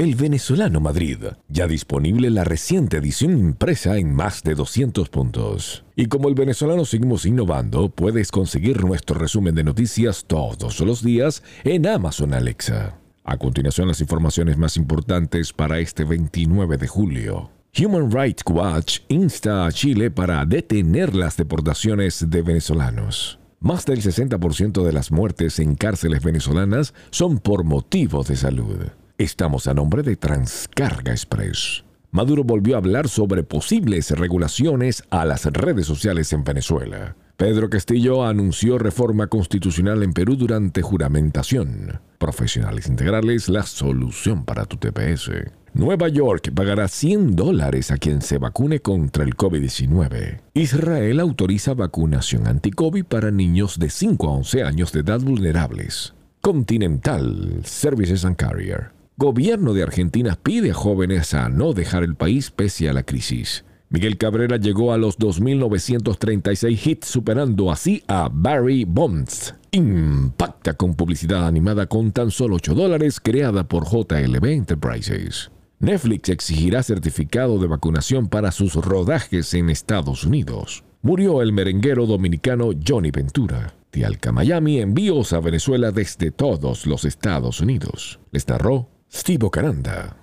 El venezolano Madrid, ya disponible la reciente edición impresa en más de 200 puntos. Y como el venezolano seguimos innovando, puedes conseguir nuestro resumen de noticias todos los días en Amazon Alexa. A continuación las informaciones más importantes para este 29 de julio. Human Rights Watch insta a Chile para detener las deportaciones de venezolanos. Más del 60% de las muertes en cárceles venezolanas son por motivos de salud. Estamos a nombre de Transcarga Express. Maduro volvió a hablar sobre posibles regulaciones a las redes sociales en Venezuela. Pedro Castillo anunció reforma constitucional en Perú durante juramentación. Profesionales integrales, la solución para tu TPS. Nueva York pagará 100 dólares a quien se vacune contra el COVID-19. Israel autoriza vacunación anti-COVID para niños de 5 a 11 años de edad vulnerables. Continental Services and Carrier. Gobierno de Argentina pide a jóvenes a no dejar el país pese a la crisis. Miguel Cabrera llegó a los 2.936 hits, superando así a Barry Bonds. Impacta con publicidad animada con tan solo 8 dólares, creada por JLB Enterprises. Netflix exigirá certificado de vacunación para sus rodajes en Estados Unidos. Murió el merenguero dominicano Johnny Ventura. Tialca Miami envíos a Venezuela desde todos los Estados Unidos. Les narró Steve Ocaranda.